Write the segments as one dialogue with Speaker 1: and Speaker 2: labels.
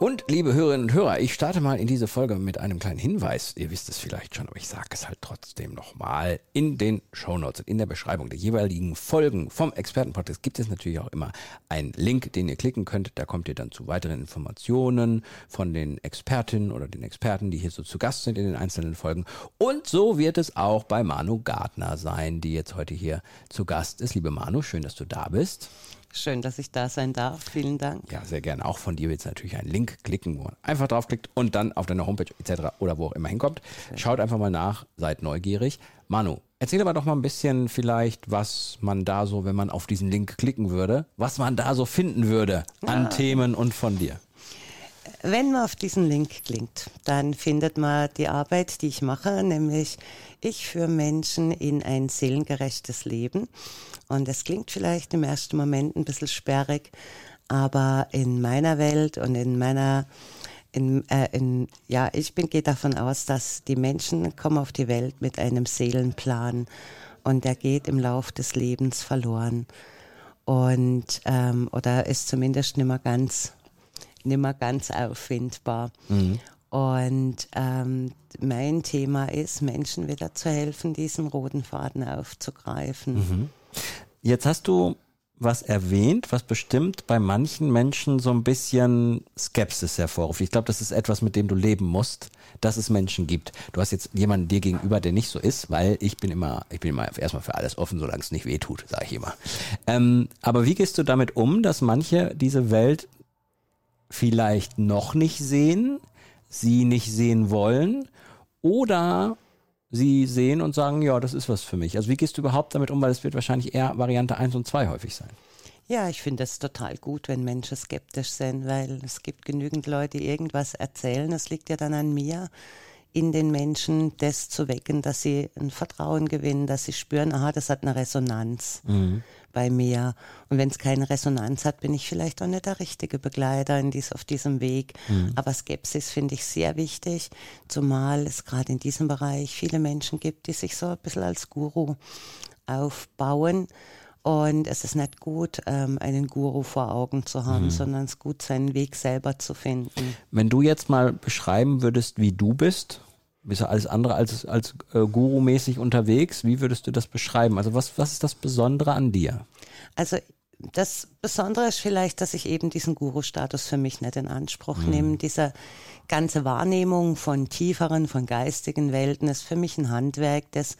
Speaker 1: Und liebe Hörerinnen und Hörer, ich starte mal in diese Folge mit einem kleinen Hinweis. Ihr wisst es vielleicht schon, aber ich sage es halt trotzdem nochmal. In den Shownotes und in der Beschreibung der jeweiligen Folgen vom Expertenpodcast gibt es natürlich auch immer einen Link, den ihr klicken könnt. Da kommt ihr dann zu weiteren Informationen von den Expertinnen oder den Experten, die hier so zu Gast sind in den einzelnen Folgen. Und so wird es auch bei Manu Gardner sein, die jetzt heute hier zu Gast ist. Liebe Manu, schön, dass du da bist.
Speaker 2: Schön, dass ich da sein darf. Vielen Dank.
Speaker 1: Ja, sehr gerne. Auch von dir wird es natürlich einen Link klicken, wo man einfach draufklickt und dann auf deine Homepage etc. oder wo auch immer hinkommt. Schaut einfach mal nach, seid neugierig. Manu, erzähl aber doch mal ein bisschen vielleicht, was man da so, wenn man auf diesen Link klicken würde, was man da so finden würde an ja. Themen und von dir.
Speaker 2: Wenn man auf diesen Link klickt, dann findet man die Arbeit, die ich mache, nämlich ich führe Menschen in ein seelengerechtes Leben. Und es klingt vielleicht im ersten Moment ein bisschen sperrig, aber in meiner Welt und in meiner in, äh, in, ja, ich bin, gehe davon aus, dass die Menschen kommen auf die Welt mit einem Seelenplan und der geht im Lauf des Lebens verloren und ähm, oder ist zumindest nicht mehr ganz nicht mehr ganz auffindbar. Mhm. Und ähm, mein Thema ist, Menschen wieder zu helfen, diesen roten Faden aufzugreifen. Mhm.
Speaker 1: Jetzt hast du was erwähnt, was bestimmt bei manchen Menschen so ein bisschen Skepsis hervorruft. Ich glaube, das ist etwas, mit dem du leben musst, dass es Menschen gibt. Du hast jetzt jemanden dir gegenüber, der nicht so ist, weil ich bin immer, ich bin immer erstmal für alles offen, solange es nicht weh tut, sage ich immer. Ähm, aber wie gehst du damit um, dass manche diese Welt vielleicht noch nicht sehen, sie nicht sehen wollen oder sie sehen und sagen, ja, das ist was für mich. Also wie gehst du überhaupt damit um, weil es wird wahrscheinlich eher Variante 1 und 2 häufig sein.
Speaker 2: Ja, ich finde es total gut, wenn Menschen skeptisch sind, weil es gibt genügend Leute, die irgendwas erzählen. Es liegt ja dann an mir, in den Menschen das zu wecken, dass sie ein Vertrauen gewinnen, dass sie spüren, aha, das hat eine Resonanz mhm. bei mir. Und wenn es keine Resonanz hat, bin ich vielleicht auch nicht der richtige Begleiter in dies, auf diesem Weg. Mhm. Aber Skepsis finde ich sehr wichtig, zumal es gerade in diesem Bereich viele Menschen gibt, die sich so ein bisschen als Guru aufbauen. Und es ist nicht gut, ähm, einen Guru vor Augen zu haben, mhm. sondern es ist gut, seinen Weg selber zu finden.
Speaker 1: Wenn du jetzt mal beschreiben würdest, wie du bist, bist du alles andere als, als äh, Guru-mäßig unterwegs, wie würdest du das beschreiben? Also was, was ist das Besondere an dir?
Speaker 2: Also das Besondere ist vielleicht, dass ich eben diesen Guru-Status für mich nicht in Anspruch mhm. nehme. Diese ganze Wahrnehmung von tieferen, von geistigen Welten ist für mich ein Handwerk, das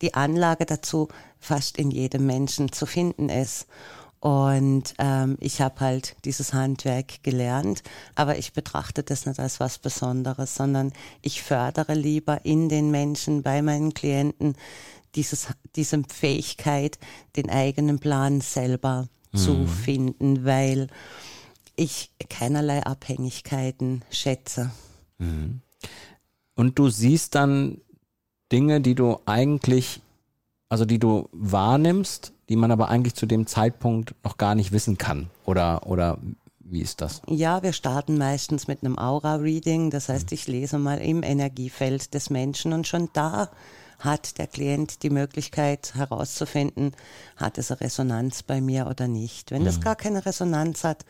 Speaker 2: die Anlage dazu fast in jedem Menschen zu finden ist. Und ähm, ich habe halt dieses Handwerk gelernt, aber ich betrachte das nicht als was Besonderes, sondern ich fördere lieber in den Menschen, bei meinen Klienten, dieses, diese Fähigkeit, den eigenen Plan selber mhm. zu finden, weil ich keinerlei Abhängigkeiten schätze. Mhm.
Speaker 1: Und du siehst dann Dinge, die du eigentlich, also die du wahrnimmst, die man aber eigentlich zu dem Zeitpunkt noch gar nicht wissen kann? Oder, oder wie ist das?
Speaker 2: Ja, wir starten meistens mit einem Aura-Reading. Das heißt, ich lese mal im Energiefeld des Menschen und schon da hat der Klient die Möglichkeit herauszufinden, hat es eine Resonanz bei mir oder nicht. Wenn mhm. das gar keine Resonanz hat,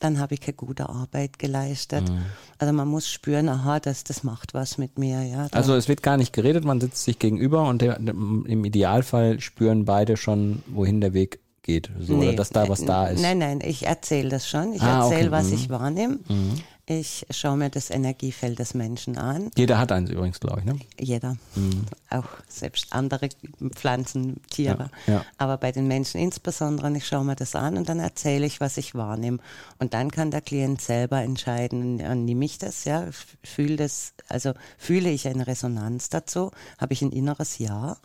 Speaker 2: dann habe ich keine gute Arbeit geleistet. Mhm. Also man muss spüren, aha, das, das macht was mit mir. Ja,
Speaker 1: also es wird gar nicht geredet, man sitzt sich gegenüber und der, im Idealfall spüren beide schon, wohin der Weg geht. So, nee, oder dass da was da ist.
Speaker 2: Nein, nein, ich erzähle das schon. Ich ah, erzähle, okay. was mhm. ich wahrnehme. Mhm. Ich schaue mir das Energiefeld des Menschen an.
Speaker 1: Jeder hat eins übrigens, glaube ich, ne?
Speaker 2: Jeder. Mhm. Auch selbst andere Pflanzen, Tiere. Ja, ja. Aber bei den Menschen insbesondere, ich schaue mir das an und dann erzähle ich, was ich wahrnehme. Und dann kann der Klient selber entscheiden, nehme ich das, ja, fühle das, also fühle ich eine Resonanz dazu, habe ich ein inneres Ja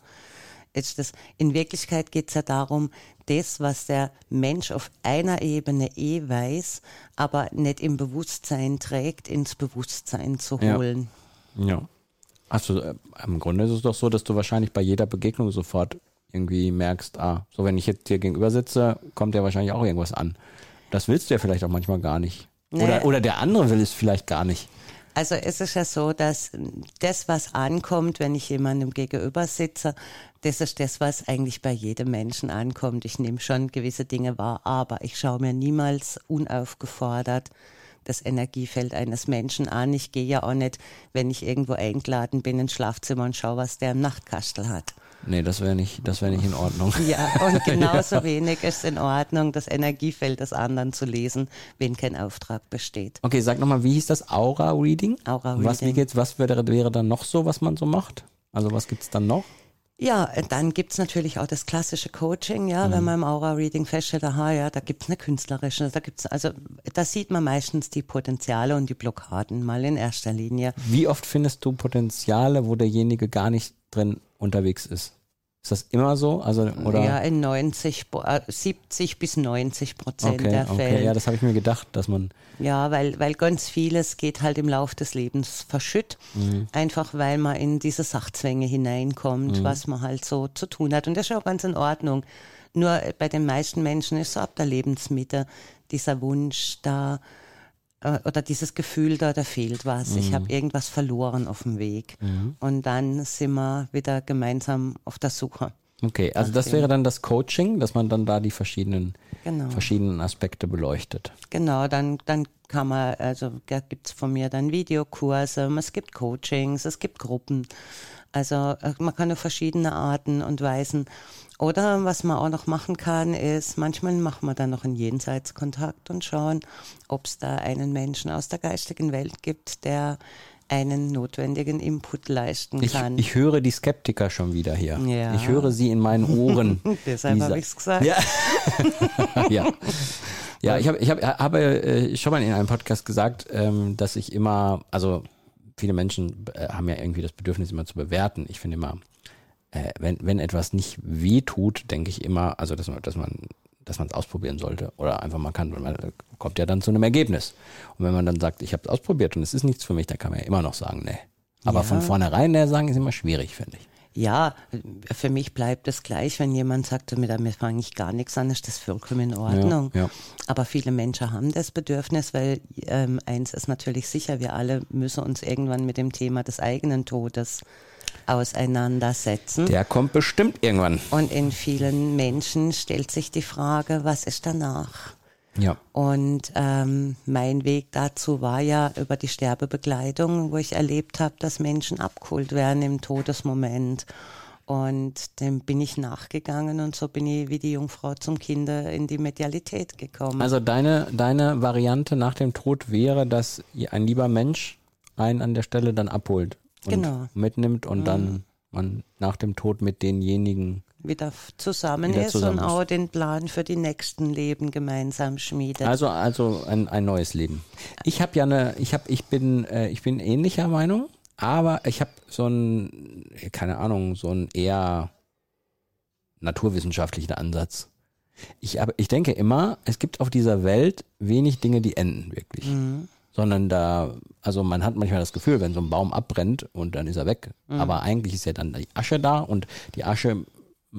Speaker 2: das, in Wirklichkeit geht es ja darum, das, was der Mensch auf einer Ebene eh weiß, aber nicht im Bewusstsein trägt, ins Bewusstsein zu holen.
Speaker 1: Ja. ja. Also äh, im Grunde ist es doch so, dass du wahrscheinlich bei jeder Begegnung sofort irgendwie merkst, ah, so wenn ich jetzt hier gegenüber sitze, kommt ja wahrscheinlich auch irgendwas an. Das willst du ja vielleicht auch manchmal gar nicht.
Speaker 2: Nee.
Speaker 1: Oder, oder der andere will es vielleicht gar nicht.
Speaker 2: Also es ist ja so, dass das, was ankommt, wenn ich jemandem gegenüber sitze, das ist das, was eigentlich bei jedem Menschen ankommt. Ich nehme schon gewisse Dinge wahr, aber ich schaue mir niemals unaufgefordert das Energiefeld eines Menschen an. Ich gehe ja auch nicht, wenn ich irgendwo eingeladen bin ins Schlafzimmer und schaue, was der im Nachtkastel hat.
Speaker 1: Nee, das wäre nicht, das wäre nicht in Ordnung.
Speaker 2: Ja, und genauso wenig ist in Ordnung, das Energiefeld des anderen zu lesen, wenn kein Auftrag besteht.
Speaker 1: Okay, sag nochmal, wie hieß das Aura-Reading?
Speaker 2: Aura
Speaker 1: Was, wie
Speaker 2: Reading.
Speaker 1: geht's, was wäre, wäre dann noch so, was man so macht? Also was gibt's dann noch?
Speaker 2: Ja, dann gibt's natürlich auch das klassische Coaching, ja, wenn man im Aura-Reading feststellt, aha, ja, da gibt's eine künstlerische, da gibt's, also da sieht man meistens die Potenziale und die Blockaden mal in erster Linie.
Speaker 1: Wie oft findest du Potenziale, wo derjenige gar nicht drin unterwegs ist? Ist das immer so? Also, oder?
Speaker 2: Ja, in 90, Pro- äh, 70 bis 90 Prozent
Speaker 1: okay,
Speaker 2: der
Speaker 1: okay.
Speaker 2: Fälle.
Speaker 1: Ja, das habe ich mir gedacht, dass man,
Speaker 2: Ja, weil, weil ganz vieles geht halt im Lauf des Lebens verschütt.
Speaker 1: Mhm.
Speaker 2: Einfach weil man in diese Sachzwänge hineinkommt,
Speaker 1: Mhm.
Speaker 2: was man halt so zu tun hat. Und das ist auch ganz in Ordnung. Nur äh, bei den meisten Menschen ist so ab der Lebensmitte dieser Wunsch da oder dieses Gefühl da, da fehlt was. Ich
Speaker 1: Mhm.
Speaker 2: habe irgendwas verloren auf dem Weg. Und dann sind wir wieder gemeinsam auf der Suche.
Speaker 1: Okay, also das wäre dann das Coaching, dass man dann da die verschiedenen,
Speaker 2: Genau.
Speaker 1: verschiedenen Aspekte beleuchtet.
Speaker 2: Genau, dann, dann kann man, also da gibt's von mir dann Videokurse, es gibt Coachings, es gibt Gruppen. Also äh, man kann auf verschiedene Arten und Weisen. Oder was man auch noch machen kann, ist, manchmal machen wir dann noch einen Jenseitskontakt und schauen, ob es da einen Menschen aus der geistigen Welt gibt, der einen notwendigen Input leisten
Speaker 1: Ich,
Speaker 2: kann.
Speaker 1: ich höre die Skeptiker schon wieder hier.
Speaker 2: Ja.
Speaker 1: Ich höre sie in meinen Ohren.
Speaker 2: Deshalb habe
Speaker 1: sa-
Speaker 2: ich's gesagt.
Speaker 1: Ja. ja. Ja, ich, hab, ich hab, habe äh, schon mal in einem Podcast gesagt, ähm, dass ich immer, also viele Menschen äh, haben ja irgendwie das Bedürfnis, immer zu bewerten. Ich finde immer, äh, wenn, wenn etwas nicht weh tut, denke ich immer, also dass man, dass man dass man es ausprobieren sollte oder einfach mal kann, weil man kommt ja dann zu einem Ergebnis. Und wenn man dann sagt, ich habe es ausprobiert und es ist nichts für mich, dann kann man ja immer noch sagen, nee. Aber
Speaker 2: Ja.
Speaker 1: von vornherein ne, sagen ist immer schwierig, finde ich.
Speaker 2: Ja, für mich bleibt es gleich, wenn jemand sagt, mit damit fange ich gar nichts an, ist das vollkommen in Ordnung.
Speaker 1: Ja, ja.
Speaker 2: Aber viele Menschen haben das Bedürfnis, weil ähm, eins ist natürlich sicher, wir alle müssen uns irgendwann mit dem Thema des eigenen Todes auseinandersetzen.
Speaker 1: Der kommt bestimmt irgendwann.
Speaker 2: Und in vielen Menschen stellt sich die Frage, was ist danach?
Speaker 1: Ja.
Speaker 2: Und ähm, mein Weg dazu war ja über die Sterbebegleitung, wo ich erlebt habe, dass Menschen abgeholt werden im Todesmoment. Und dem bin ich nachgegangen und so bin ich wie die Jungfrau zum Kinder in die Medialität gekommen.
Speaker 1: Also deine, deine Variante nach dem Tod wäre, dass ein lieber Mensch einen an der Stelle dann abholt
Speaker 2: Genau.
Speaker 1: mitnimmt und dann man nach dem Tod mit denjenigen
Speaker 2: wieder zusammen
Speaker 1: Wieder
Speaker 2: ist
Speaker 1: zusammen
Speaker 2: und
Speaker 1: ist.
Speaker 2: auch den Plan für die nächsten Leben gemeinsam schmiedet.
Speaker 1: Also also ein, ein neues Leben. Ich habe ja eine, ich habe, ich bin, äh, ich bin ähnlicher Meinung, aber ich habe so ein, keine Ahnung, so ein eher naturwissenschaftlichen Ansatz. Ich, aber ich denke immer, es gibt auf dieser Welt wenig Dinge, die enden wirklich. Sondern da, also man hat manchmal das Gefühl, wenn so ein Baum abbrennt und dann ist er weg. Aber eigentlich ist ja dann die Asche da und die Asche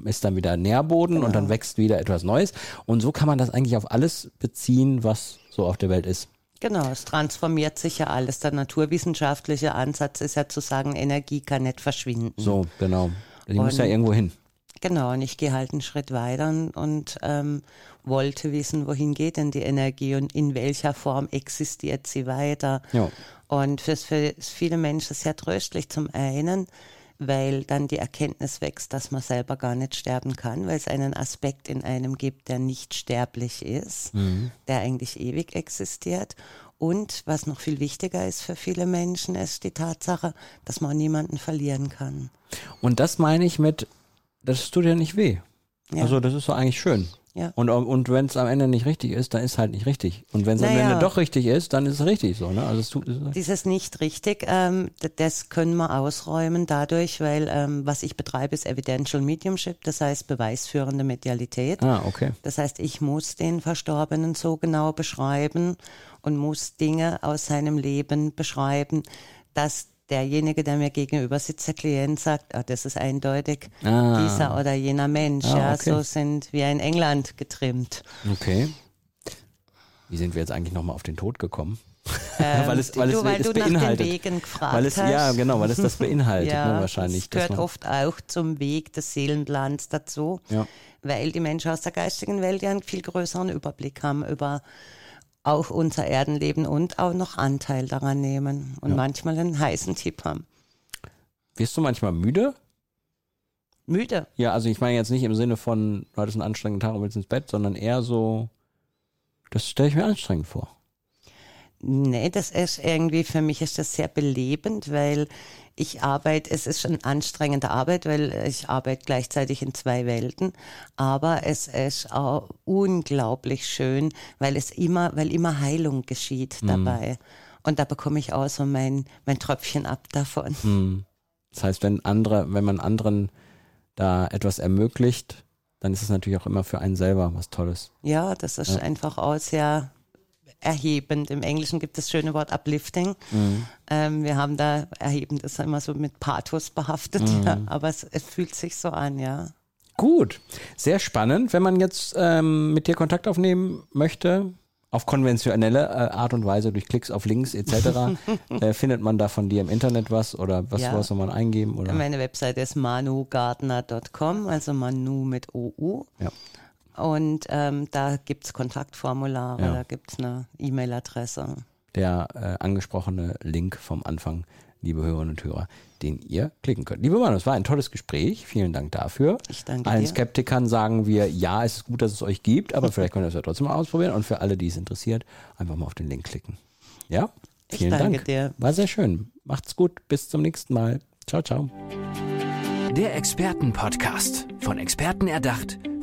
Speaker 1: ist dann wieder Nährboden und dann wächst wieder etwas Neues. Und so kann man das eigentlich auf alles beziehen, was so auf der Welt ist.
Speaker 2: genau, es transformiert sich ja alles. Der naturwissenschaftliche Ansatz ist ja zu sagen, Energie kann nicht verschwinden.
Speaker 1: So, genau. Die muss ja
Speaker 2: Und-
Speaker 1: irgendwo hin.
Speaker 2: Genau, und ich gehe halt einen Schritt weiter und, und ähm, wollte wissen, wohin geht denn die Energie und in welcher Form existiert sie weiter.
Speaker 1: Ja.
Speaker 2: Und für, für viele Menschen sehr tröstlich zum einen, weil dann die Erkenntnis wächst, dass man selber gar nicht sterben kann, weil es einen Aspekt in einem gibt, der nicht sterblich ist, der eigentlich ewig existiert. Und was noch viel wichtiger ist für viele Menschen, ist die Tatsache, dass man niemanden verlieren kann.
Speaker 1: Und das meine ich mit, das tut ja nicht weh.
Speaker 2: Ja.
Speaker 1: Also das ist doch eigentlich schön.
Speaker 2: Ja.
Speaker 1: Und, und wenn es am Ende nicht richtig ist, dann ist halt nicht richtig. Und wenn es am
Speaker 2: Naja.
Speaker 1: Ende doch richtig ist, dann ist es richtig so. Ne? Also es tut, es ist,
Speaker 2: Dieses nicht richtig, ähm, das können wir ausräumen dadurch, weil ähm, was ich betreibe, ist Evidential Mediumship, das heißt beweisführende Medialität.
Speaker 1: ah, okay.
Speaker 2: Das heißt, ich muss den Verstorbenen so genau beschreiben und muss Dinge aus seinem Leben beschreiben, dass derjenige, der mir gegenüber sitzt, der Klient sagt, ah, das ist eindeutig
Speaker 1: Ah.
Speaker 2: dieser oder jener Mensch.
Speaker 1: Ah,
Speaker 2: ja,
Speaker 1: okay.
Speaker 2: so sind wir in England getrimmt.
Speaker 1: Okay. Wie sind wir jetzt eigentlich nochmal auf den Tod gekommen?
Speaker 2: Ähm,
Speaker 1: weil es, weil
Speaker 2: du,
Speaker 1: es,
Speaker 2: weil
Speaker 1: es
Speaker 2: du nach
Speaker 1: beinhaltet.
Speaker 2: den Wegen gefragt
Speaker 1: weil es,
Speaker 2: hast.
Speaker 1: ja, genau, weil es das beinhaltet,
Speaker 2: ja,
Speaker 1: ne, wahrscheinlich.
Speaker 2: Das gehört oft auch zum Weg des Seelenplans dazu,
Speaker 1: Ja.
Speaker 2: weil die Menschen aus der geistigen Welt ja einen viel größeren Überblick haben über auch unser Erdenleben und auch noch Anteil daran nehmen und
Speaker 1: Ja.
Speaker 2: manchmal einen heißen Tipp haben.
Speaker 1: Wirst du manchmal müde?
Speaker 2: Müde.
Speaker 1: Ja, also ich meine jetzt nicht im Sinne von, du hattest einen anstrengenden Tag und willst ins Bett, sondern eher so, das stelle ich mir anstrengend vor.
Speaker 2: Nee, das ist irgendwie, für mich ist das sehr belebend, weil ich arbeite, es ist schon anstrengende Arbeit, weil ich arbeite gleichzeitig in zwei Welten, aber es ist auch unglaublich schön, weil es immer, weil immer Heilung geschieht dabei. Und da bekomme ich auch so mein, mein Tröpfchen ab davon.
Speaker 1: Hm. Das heißt, wenn andere, wenn man anderen da etwas ermöglicht, dann ist es natürlich auch immer für einen selber was Tolles.
Speaker 2: Ja, das ist
Speaker 1: Ja.
Speaker 2: einfach auch sehr erhebend. Im Englischen gibt es das schöne Wort uplifting.
Speaker 1: Mhm.
Speaker 2: Ähm, wir haben da erhebend ist immer so mit Pathos behaftet,
Speaker 1: Mhm.
Speaker 2: ja, aber es, es fühlt sich so an, ja.
Speaker 1: Gut, sehr spannend. Wenn man jetzt ähm, mit dir Kontakt aufnehmen möchte, auf konventionelle äh, Art und Weise durch Klicks auf Links etc., äh, findet man da von dir im Internet was oder was,
Speaker 2: Ja.
Speaker 1: was soll man eingeben? Oder?
Speaker 2: Meine Webseite ist manugardner.com, also Manu mit OU.
Speaker 1: Ja.
Speaker 2: Und ähm, da gibt's Kontaktformulare,
Speaker 1: Ja.
Speaker 2: da gibt's eine E-Mail-Adresse.
Speaker 1: Der äh, angesprochene Link vom Anfang, liebe Hörerinnen und Hörer, den ihr klicken könnt. Liebe Manu, es war ein tolles Gespräch. Vielen Dank dafür.
Speaker 2: Ich danke
Speaker 1: Allen
Speaker 2: dir.
Speaker 1: Skeptikern sagen wir, ja, es ist gut, dass es euch gibt, aber vielleicht könnt ihr es ja trotzdem mal ausprobieren. Und für alle, die es interessiert, einfach mal auf den Link klicken. Ja?
Speaker 2: Ich
Speaker 1: Vielen
Speaker 2: danke
Speaker 1: Dank.
Speaker 2: dir.
Speaker 1: War sehr schön. Macht's gut. Bis zum nächsten Mal. Ciao, ciao.
Speaker 3: Der Expertenpodcast. Von Experten erdacht,